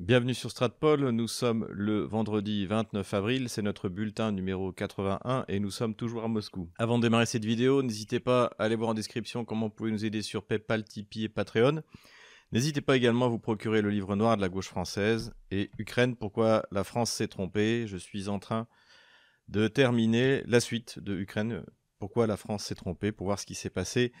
Bienvenue sur Stratpol, nous sommes le vendredi 29 avril, c'est notre bulletin numéro 81 et nous sommes toujours à Moscou. Avant de démarrer cette vidéo, n'hésitez pas à aller voir en description comment vous pouvez nous aider sur PayPal, Tipeee et Patreon. N'hésitez pas également à vous procurer le livre noir de la gauche française et Ukraine, pourquoi la France s'est trompée. Je suis en train de terminer la suite de Ukraine, pourquoi la France s'est trompée, pour voir ce qui s'est passé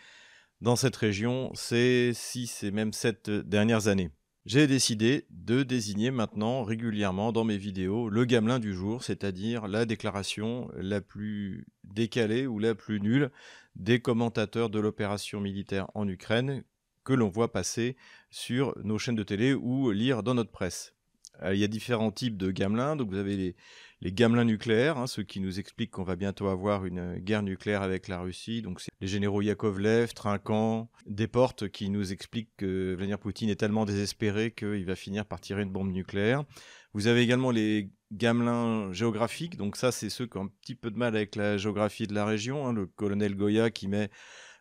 dans cette région ces six et même sept dernières années. J'ai décidé de désigner maintenant régulièrement dans mes vidéos le gamelin du jour, c'est-à-dire la déclaration la plus décalée ou la plus nulle des commentateurs de l'opération militaire en Ukraine que l'on voit passer sur nos chaînes de télé ou lire dans notre presse. Euh, il y a différents types de gamelins, donc vous avez les, gamelins nucléaires, hein, ceux qui nous expliquent qu'on va bientôt avoir une guerre nucléaire avec la Russie. Donc c'est les généraux Yakovlev, Trinquant, Desportes qui nous expliquent que Vladimir Poutine est tellement désespéré qu'il va finir par tirer une bombe nucléaire. Vous avez également les gamelins géographiques, donc ça c'est ceux qui ont un petit peu de mal avec la géographie de la région. Hein. le colonel Goya qui met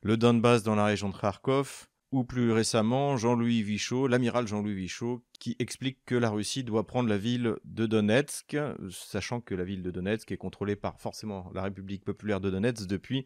le Donbass dans la région de Kharkov, ou plus récemment Jean-Louis Vichot, l'amiral Jean-Louis Vichot, qui explique que la Russie doit prendre la ville de Donetsk, sachant que la ville de Donetsk est contrôlée par forcément la République populaire de Donetsk depuis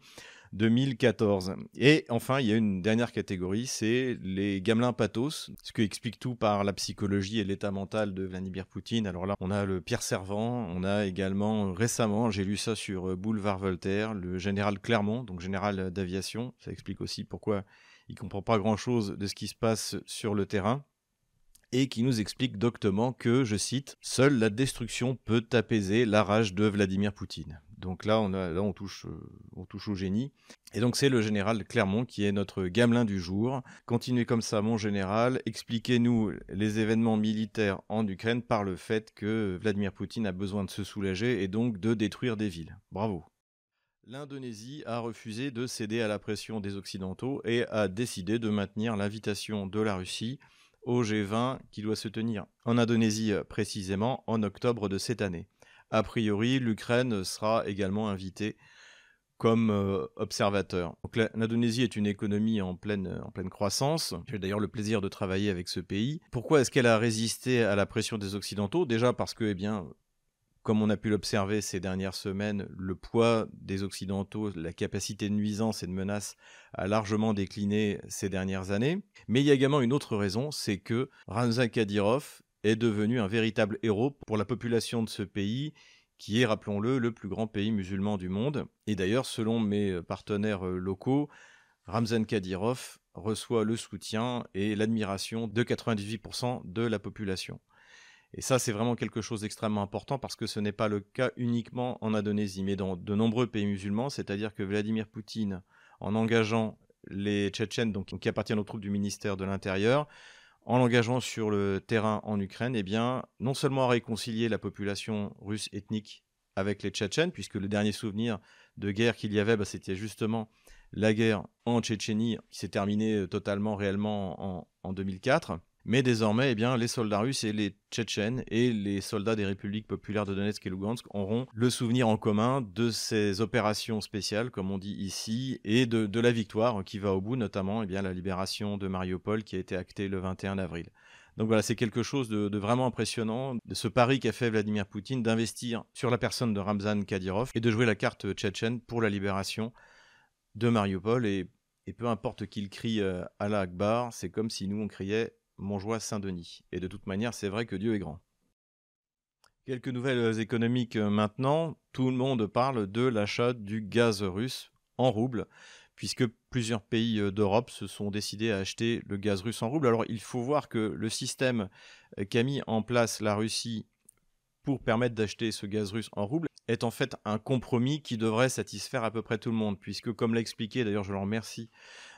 2014. Et enfin, il y a une dernière catégorie, c'est les gamelins pathos, ce qui explique tout par la psychologie et l'état mental de Vladimir Poutine. Alors là, on a le Pierre Servant, on a également récemment, j'ai lu ça sur Boulevard Voltaire, le général Clermont, donc général d'aviation. Ça explique aussi pourquoi il comprend pas grand-chose de ce qui se passe sur le terrain et qui nous explique doctement que, je cite, Seule la destruction peut apaiser la rage de Vladimir Poutine. Donc là, on, a, là, on, touche, euh, on touche au génie. Et donc c'est le général Clermont qui est notre gamelin du jour. Continuez comme ça, mon général. Expliquez-nous les événements militaires en Ukraine par le fait que Vladimir Poutine a besoin de se soulager et donc de détruire des villes. Bravo. L'Indonésie a refusé de céder à la pression des Occidentaux et a décidé de maintenir l'invitation de la Russie au G20 qui doit se tenir en Indonésie précisément en octobre de cette année. A priori, l'Ukraine sera également invitée comme euh, observateur. l'Indonésie est une économie en pleine, en pleine croissance. J'ai d'ailleurs le plaisir de travailler avec ce pays. Pourquoi est-ce qu'elle a résisté à la pression des Occidentaux? Déjà parce que, eh bien, comme on a pu l'observer ces dernières semaines, le poids des Occidentaux, la capacité de nuisance et de menace a largement décliné ces dernières années. Mais il y a également une autre raison, c'est que Ramzan Kadyrov est devenu un véritable héros pour la population de ce pays qui est, rappelons-le, le plus grand pays musulman du monde. Et d'ailleurs, selon mes partenaires locaux, Ramzan Kadyrov reçoit le soutien et l'admiration de 98% de la population. Et ça, c'est vraiment quelque chose d'extrêmement important parce que ce n'est pas le cas uniquement en Indonésie, mais dans de nombreux pays musulmans, c'est-à-dire que Vladimir Poutine, en engageant les Tchétchènes, qui appartiennent aux troupes du ministère de l'Intérieur, en l'engageant sur le terrain en Ukraine, eh non seulement a réconcilié la population russe ethnique avec les Tchétchènes, puisque le dernier souvenir de guerre qu'il y avait, bah, c'était justement la guerre en Tchétchénie qui s'est terminée euh, totalement réellement en, en 2004. Mais désormais, eh bien, les soldats russes et les Tchétchènes et les soldats des républiques populaires de Donetsk et Lugansk auront le souvenir en commun de ces opérations spéciales, comme on dit ici, et de, la victoire qui va au bout, notamment eh bien, la libération de Mariupol qui a été actée le 21 avril. Donc voilà, c'est quelque chose de, vraiment impressionnant, de ce pari qu'a fait Vladimir Poutine d'investir sur la personne de Ramzan Kadyrov et de jouer la carte tchétchène pour la libération de Mariupol. Et, peu importe qu'il crie à euh, Akbar, c'est comme si nous on criait Montjoie Saint-Denis. Et de toute manière, c'est vrai que Dieu est grand. Quelques nouvelles euh, économiques euh, maintenant. Tout le monde parle de l'achat du gaz russe en roubles, puisque plusieurs pays euh, d'Europe se sont décidés à acheter le gaz russe en roubles. Alors il faut voir que le système qu'a mis en place la Russie pour permettre d'acheter ce gaz russe en roubles est en fait un compromis qui devrait satisfaire à peu près tout le monde, puisque comme l'a expliqué, d'ailleurs je le remercie,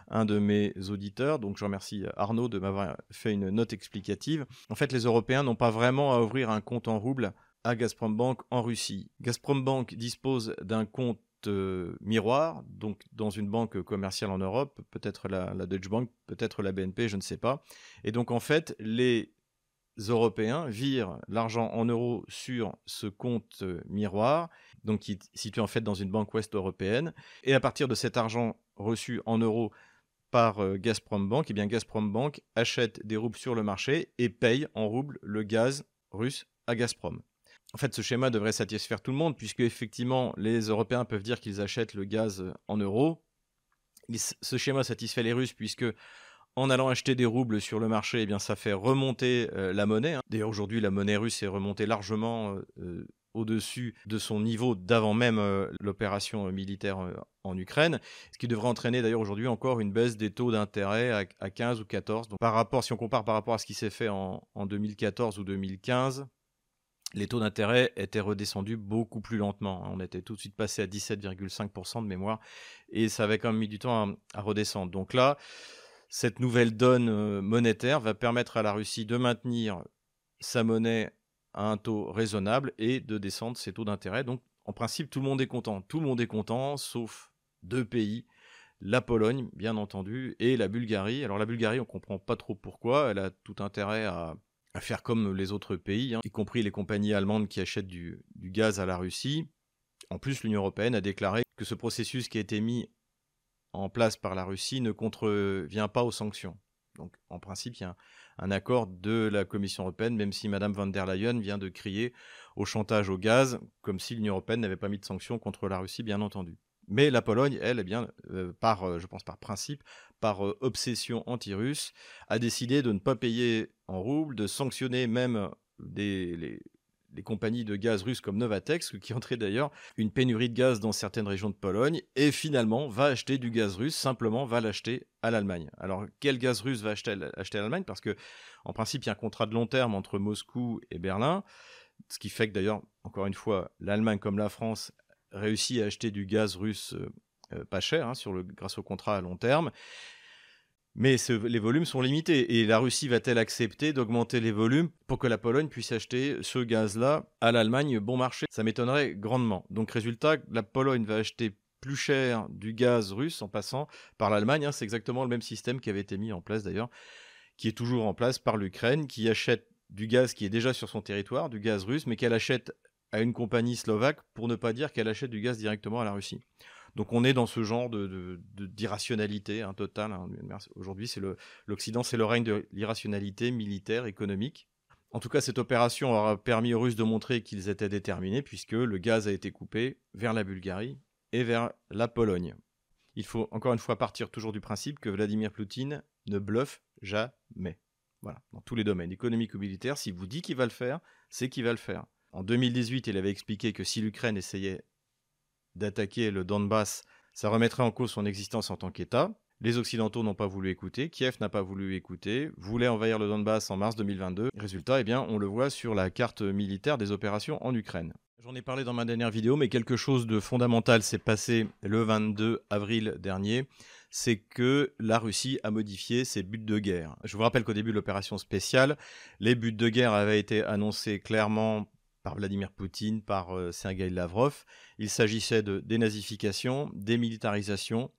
un de mes auditeurs, donc je remercie Arnaud de m'avoir fait une note explicative, en fait les Européens n'ont pas vraiment à ouvrir un compte en roubles à Gazprom Bank en Russie. Gazprom Bank dispose d'un compte euh, miroir, donc dans une banque commerciale en Europe, peut-être la, la Deutsche Bank, peut-être la BNP, je ne sais pas. Et donc en fait, les Européens virent l'argent en euros sur ce compte euh, miroir, donc qui est situé en fait dans une banque ouest européenne. Et à partir de cet argent reçu en euros par euh, Gazprom Bank, et eh bien Gazprom Bank achète des roubles sur le marché et paye en roubles le gaz russe à Gazprom. En fait, ce schéma devrait satisfaire tout le monde, puisque effectivement, les Européens peuvent dire qu'ils achètent le gaz en euros. Ce schéma satisfait les Russes, puisque en allant acheter des roubles sur le marché, eh bien, ça fait remonter euh, la monnaie. Hein. D'ailleurs, aujourd'hui, la monnaie russe est remontée largement euh, au-dessus de son niveau d'avant même euh, l'opération militaire en Ukraine, ce qui devrait entraîner d'ailleurs aujourd'hui encore une baisse des taux d'intérêt à, 15 ou 14. Donc, par rapport, si on compare par rapport à ce qui s'est fait en, en 2014 ou 2015, les taux d'intérêt étaient redescendus beaucoup plus lentement. On était tout de suite passé à 17,5% de mémoire et ça avait quand même mis du temps à, redescendre. Donc là, cette nouvelle donne euh, monétaire va permettre à la Russie de maintenir sa monnaie un taux raisonnable et de descendre ses taux d'intérêt. Donc en principe, tout le monde est content. Tout le monde est content, sauf deux pays. La Pologne, bien entendu, et la Bulgarie. Alors la Bulgarie, on ne comprend pas trop pourquoi. Elle a tout intérêt à, à faire comme les autres pays, hein, y compris les compagnies allemandes qui achètent du, gaz à la Russie. En plus, l'Union européenne a déclaré que ce processus qui a été mis en place par la Russie ne contrevient pas aux sanctions. Donc, en principe, il y a un, accord de la Commission européenne, même si Mme van der Leyen vient de crier au chantage au gaz, comme si l'Union européenne n'avait pas mis de sanctions contre la Russie, bien entendu. Mais la Pologne, elle, eh euh, par, euh, je pense par principe, par euh, obsession anti-russe, a décidé de ne pas payer en roubles, de sanctionner même des, les, compagnies de gaz russes comme Novatex, qui entraient d'ailleurs une pénurie de gaz dans certaines régions de Pologne, et finalement va acheter du gaz russe, simplement va l'acheter à l'Allemagne. Alors quel gaz russe va acheter, à l'Allemagne? Parce que en principe, il y a un contrat de long terme entre Moscou et Berlin, ce qui fait que d'ailleurs, encore une fois, l'Allemagne comme la France réussi à acheter du gaz russe euh, euh, pas cher hein, grâce au contrat à long terme. Mais les volumes sont limités. Et la Russie va-t-elle accepter d'augmenter les volumes pour que la Pologne puisse acheter ce gaz-là à l'Allemagne bon marché? Ça m'étonnerait grandement. Donc résultat, la Pologne va acheter plus cher du gaz russe en passant par l'Allemagne. Hein. C'est exactement le même système qui avait été mis en place d'ailleurs, qui est toujours en place par l'Ukraine, qui achète du gaz qui est déjà sur son territoire, du gaz russe, mais qu'elle achète à une compagnie slovaque pour ne pas dire qu'elle achète du gaz directement à la Russie. Donc on est dans ce genre de, d'irrationalité hein, totale. Hein. Aujourd'hui, c'est l'Occident, c'est le règne de l'irrationalité militaire, économique. En tout cas, cette opération aura permis aux Russes de montrer qu'ils étaient déterminés, puisque le gaz a été coupé vers la Bulgarie et vers la Pologne. Il faut encore une fois partir toujours du principe que Vladimir Poutine ne bluffe jamais. Voilà, dans tous les domaines, économiques ou militaires, s'il vous dit qu'il va le faire, c'est qu'il va le faire. En 2018, il avait expliqué que si l'Ukraine essayait d'attaquer le Donbass, ça remettrait en cause son existence en tant qu'État. Les Occidentaux n'ont pas voulu écouter, Kiev n'a pas voulu écouter, voulait envahir le Donbass en mars 2022. Résultat, eh bien, on le voit sur la carte militaire des opérations en Ukraine. J'en ai parlé dans ma dernière vidéo, mais quelque chose de fondamental s'est passé le 22 avril dernier. C'est que la Russie a modifié ses buts de guerre. Je vous rappelle qu'au début de l'opération spéciale, les buts de guerre avaient été annoncés clairement par Vladimir Poutine, par euh, Sergei Lavrov. Il s'agissait de dénazification, démilitarisation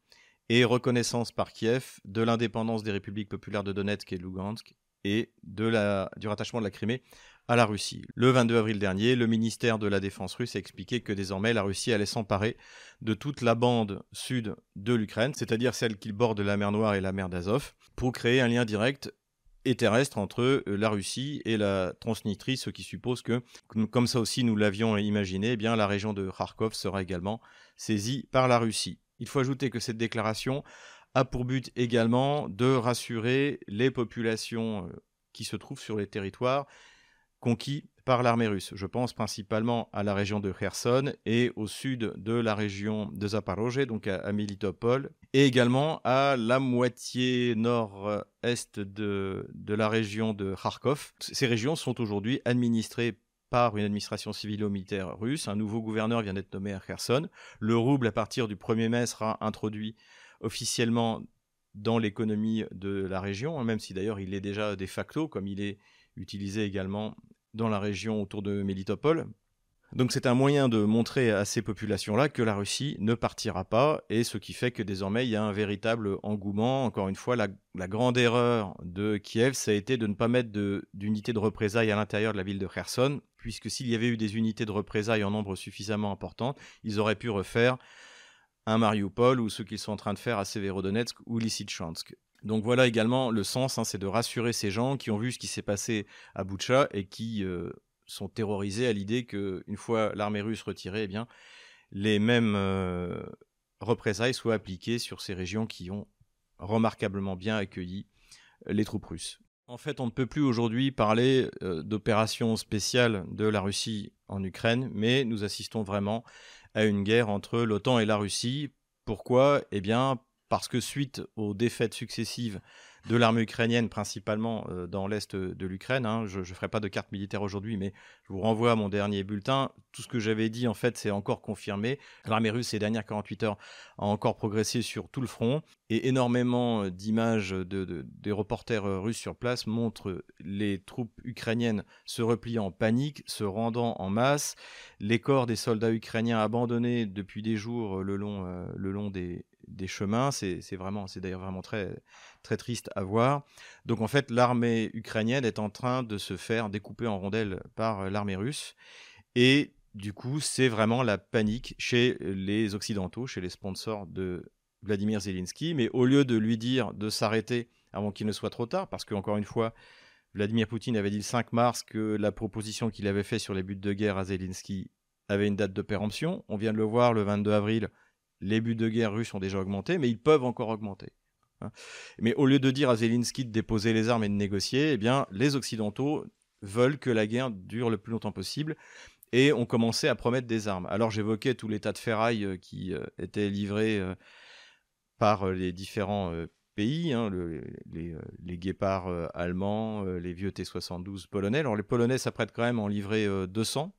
et reconnaissance par Kiev de l'indépendance des républiques populaires de Donetsk et de Lugansk et de la, du rattachement de la Crimée à la Russie. Le 22 avril dernier, le ministère de la Défense russe a expliqué que désormais la Russie allait s'emparer de toute la bande sud de l'Ukraine, c'est-à-dire celle qui borde la mer Noire et la mer d'Azov, pour créer un lien direct terrestre entre euh, la Russie et la Transnistrie, ce qui suppose que, comme ça aussi nous l'avions imaginé, eh bien la région de Kharkov sera également saisie par la Russie. Il faut ajouter que cette déclaration a pour but également de rassurer les populations euh, qui se trouvent sur les territoires conquis par l'armée russe. Je pense principalement à la région de Kherson et au sud de la région de Zaporozhye, donc à, Militopol, et également à la moitié nord-est de, de la région de Kharkov. Ces régions sont aujourd'hui administrées par une administration civilo-militaire russe. Un nouveau gouverneur vient d'être nommé à Kherson. Le rouble, à partir du 1er mai, sera introduit officiellement dans l'économie de la région, hein, même si d'ailleurs il est déjà de facto, comme il est utilisé également dans la région autour de Mélitopol. Donc c'est un moyen de montrer à ces populations-là que la Russie ne partira pas, et ce qui fait que désormais il y a un véritable engouement. Encore une fois, la, grande erreur de Kiev, ça a été de ne pas mettre d'unités de, représailles à l'intérieur de la ville de Kherson, puisque s'il y avait eu des unités de représailles en nombre suffisamment important, ils auraient pu refaire un Mariupol ou ce qu'ils sont en train de faire à Severodonetsk ou Lysychansk. Donc voilà également le sens, hein, c'est de rassurer ces gens qui ont vu ce qui s'est passé à Boucha et qui euh, sont terrorisés à l'idée qu'une fois l'armée russe retirée, eh bien, les mêmes euh, représailles soient appliquées sur ces régions qui ont remarquablement bien accueilli les troupes russes. En fait, on ne peut plus aujourd'hui parler euh, d'opération spéciale de la Russie en Ukraine, mais nous assistons vraiment à une guerre entre l'OTAN et la Russie. Pourquoi? Eh bien, parce que suite aux défaites successives de l'armée ukrainienne, principalement euh, dans l'est de l'Ukraine. Hein. Je ne ferai pas de carte militaire aujourd'hui, mais je vous renvoie à mon dernier bulletin. Tout ce que j'avais dit, en fait, c'est encore confirmé. L'armée russe, ces dernières 48 heures, a encore progressé sur tout le front. Et énormément euh, d'images de, des reporters euh, russes sur place montrent les troupes ukrainiennes se repliant en panique, se rendant en masse, les corps des soldats ukrainiens abandonnés depuis des jours le long, le long des, des chemins. C'est vraiment, c'est d'ailleurs vraiment très, très triste à voir. Donc en fait, l'armée ukrainienne est en train de se faire découper en rondelles par euh, l'armée russe. Et du coup, c'est vraiment la panique chez les Occidentaux, chez les sponsors de Vladimir Zelensky. Mais au lieu de lui dire de s'arrêter avant qu'il ne soit trop tard, parce qu'encore une fois, Vladimir Poutine avait dit le 5 mars que la proposition qu'il avait faite sur les buts de guerre à Zelensky avait une date de péremption. On vient de le voir le 22 avril les buts de guerre russes ont déjà augmenté, mais ils peuvent encore augmenter. Hein. Mais au lieu de dire à Zelensky de déposer les armes et de négocier, eh bien, les Occidentaux veulent que la guerre dure le plus longtemps possible et ont commencé à promettre des armes. Alors j'évoquais tout l'état de ferraille euh, qui euh, était livré euh, par les différents pays, hein, les, les, guépards allemands, les vieux T-72 polonais. Alors les Polonais s'apprêtent quand même à en livrer 200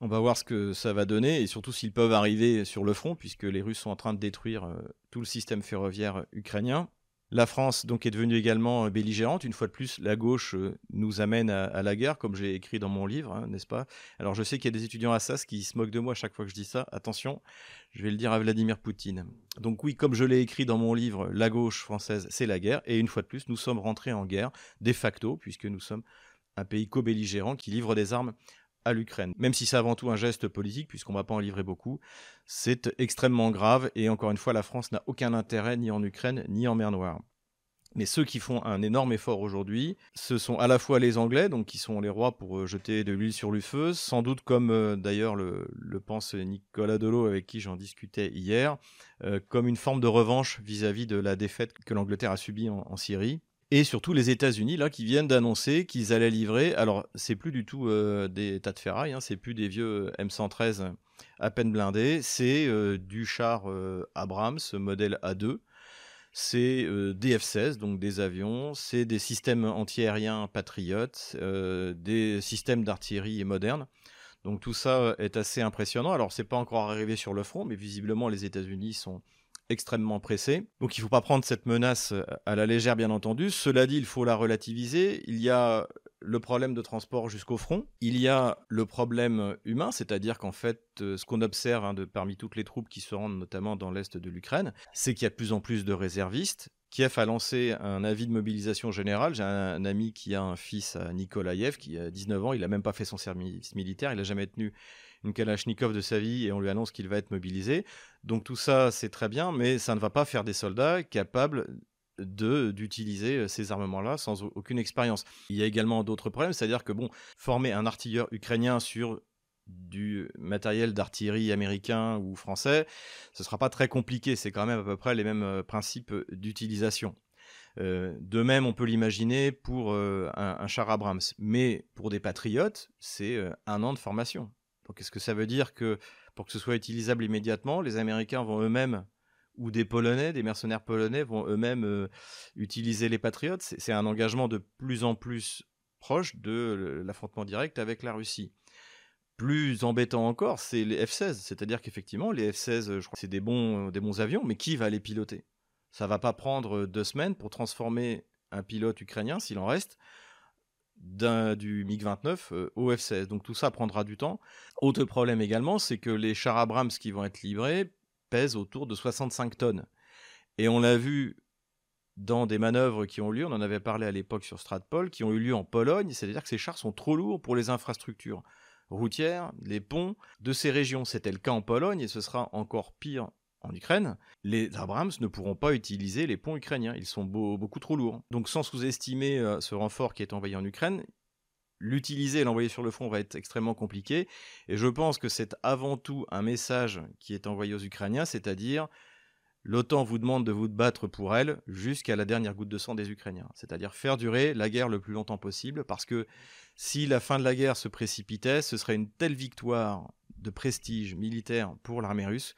on va voir ce que ça va donner et surtout s'ils peuvent arriver sur le front, puisque les Russes sont en train de détruire euh, tout le système ferroviaire ukrainien. La France donc est devenue également euh, belligérante. Une fois de plus, la gauche euh, nous amène à, la guerre, comme j'ai écrit dans mon livre, hein, n'est-ce pas? Alors je sais qu'il y a des étudiants à SAS qui se moquent de moi chaque fois que je dis ça. Attention, je vais le dire à Vladimir Poutine. Donc oui, comme je l'ai écrit dans mon livre, la gauche française, c'est la guerre. Et une fois de plus, nous sommes rentrés en guerre, de facto, puisque nous sommes un pays co-belligérant qui livre des armes à l'Ukraine. Même si c'est avant tout un geste politique, puisqu'on ne va pas en livrer beaucoup, c'est extrêmement grave et encore une fois, la France n'a aucun intérêt ni en Ukraine ni en mer Noire. Mais ceux qui font un énorme effort aujourd'hui, ce sont à la fois les Anglais, donc qui sont les rois pour euh, jeter de l'huile sur le feu, sans doute comme euh, d'ailleurs le, pense Nicolas Delot avec qui j'en discutais hier, euh, comme une forme de revanche vis-à-vis de la défaite que l'Angleterre a subie en Syrie et surtout les États-Unis là qui viennent d'annoncer qu'ils allaient livrer. Alors c'est plus du tout euh, des tas de ferraille, hein, c'est plus des vieux M113 à peine blindés, c'est euh, du char euh, Abrams modèle A2. C'est des F-16, donc des avions, c'est des systèmes antiaériens patriotes, des systèmes d'artillerie modernes. Donc tout ça est assez impressionnant. Alors c'est pas encore arrivé sur le front, mais visiblement les États-Unis sont extrêmement pressé. Donc il ne faut pas prendre cette menace euh, à la légère, bien entendu. Cela dit, il faut la relativiser. Il y a le problème de transport jusqu'au front. Il y a le problème humain, c'est-à-dire qu'en fait, euh, ce qu'on observe hein, parmi toutes les troupes qui se rendent notamment dans l'est de l'Ukraine, c'est qu'il y a de plus en plus de réservistes. Kiev a lancé un avis de mobilisation générale. J'ai un, ami qui a un fils Nikolaïev qui a 19 ans, il n'a même pas fait son service militaire, il n'a jamais tenu une Kalachnikov de sa vie et on lui annonce qu'il va être mobilisé. Donc tout ça, c'est très bien, mais ça ne va pas faire des soldats capables d'utiliser euh, ces armements-là sans aucune expérience. Il y a également d'autres problèmes, c'est-à-dire que bon, former un artilleur ukrainien sur du matériel d'artillerie américain ou français, ce sera pas très compliqué, c'est quand même à peu près les mêmes euh, principes d'utilisation. Euh, de même, on peut l'imaginer pour un, char Abrams, mais pour des patriotes, c'est un an de formation. Donc est-ce que ça veut dire que pour que ce soit utilisable immédiatement, les Américains vont eux-mêmes ou des Polonais, des mercenaires polonais vont eux-mêmes euh, utiliser les patriotes? C'est un engagement de plus en plus proche de l'affrontement direct avec la Russie. Plus embêtant encore, c'est les F-16, c'est-à-dire qu'effectivement, les F-16, je crois c'est des bons, avions, mais qui va les piloter? Ça va pas prendre deux semaines pour transformer un pilote ukrainien, s'il en reste, du MiG-29 euh, au F-16. Donc tout ça prendra du temps. Autre problème également, c'est que les chars Abrams qui vont être livrés pèsent autour de 65 tonnes. Et on l'a vu dans des manœuvres qui ont lieu, on en avait parlé à l'époque sur Stratpol, qui ont eu lieu en Pologne, c'est-à-dire que ces chars sont trop lourds pour les infrastructures routières, les ponts de ces régions. C'était le cas en Pologne et ce sera encore pire en Ukraine, les Abrams ne pourront pas utiliser les ponts ukrainiens. Ils sont beaucoup trop lourds. Donc sans sous-estimer euh, ce renfort qui est envoyé en Ukraine, l'utiliser et l'envoyer sur le front va être extrêmement compliqué. Et je pense que c'est avant tout un message qui est envoyé aux Ukrainiens, c'est-à-dire l'OTAN vous demande de vous battre pour elle jusqu'à la dernière goutte de sang des Ukrainiens. C'est-à-dire faire durer la guerre le plus longtemps possible, parce que si la fin de la guerre se précipitait, ce serait une telle victoire de prestige militaire pour l'armée russe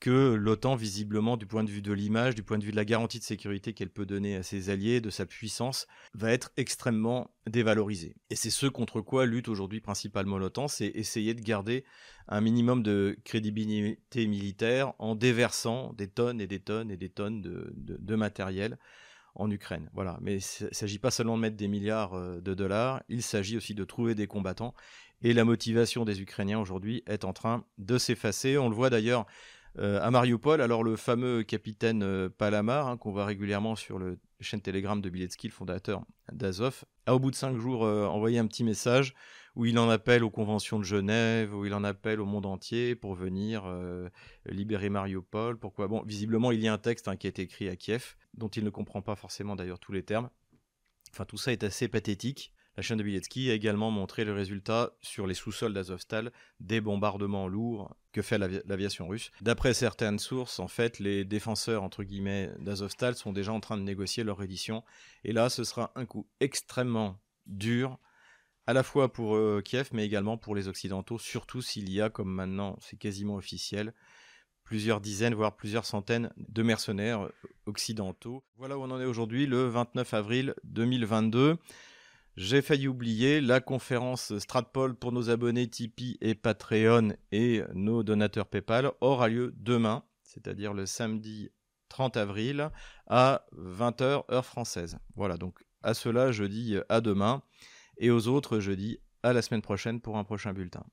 que l'OTAN, visiblement, du point de vue de l'image, du point de vue de la garantie de sécurité qu'elle peut donner à ses alliés, de sa puissance, va être extrêmement dévalorisée. Et c'est ce contre quoi lutte aujourd'hui principalement l'OTAN, c'est essayer de garder un minimum de crédibilité militaire en déversant des tonnes et des tonnes et des tonnes de, matériel en Ukraine. Voilà. Mais il ne s'agit pas seulement de mettre des milliards euh, de dollars, il s'agit aussi de trouver des combattants. Et la motivation des Ukrainiens aujourd'hui est en train de s'effacer. On le voit d'ailleurs à Mariupol, alors le fameux capitaine euh, Palamar, hein, qu'on voit régulièrement sur le chaîne Telegram de Biletsky, le fondateur d'Azov, a au bout de cinq jours euh, envoyé un petit message où il en appelle aux conventions de Genève, où il en appelle au monde entier pour venir libérer Mariupol. Pourquoi? Bon, visiblement, il y a un texte hein, qui a été écrit à Kiev, dont il ne comprend pas forcément d'ailleurs tous les termes. Enfin, tout ça est assez pathétique. La chaîne de Biletsky a également montré le résultat sur les sous-sols d'Azovstal des bombardements lourds que fait l'aviation russe. D'après certaines sources, en fait, les défenseurs entre guillemets d'Azovstal sont déjà en train de négocier leur reddition. Et là, ce sera un coup extrêmement dur, à la fois pour euh, Kiev, mais également pour les Occidentaux, surtout s'il y a, comme maintenant c'est quasiment officiel, plusieurs dizaines, voire plusieurs centaines de mercenaires euh, occidentaux. Voilà où on en est aujourd'hui, le 29 avril 2022. J'ai failli oublier la conférence Stratpol pour nos abonnés Tipeee et Patreon et nos donateurs PayPal aura lieu demain, c'est-à-dire le samedi 30 avril à 20h heure française. Voilà, donc à cela je dis à demain et aux autres je dis à la semaine prochaine pour un prochain bulletin.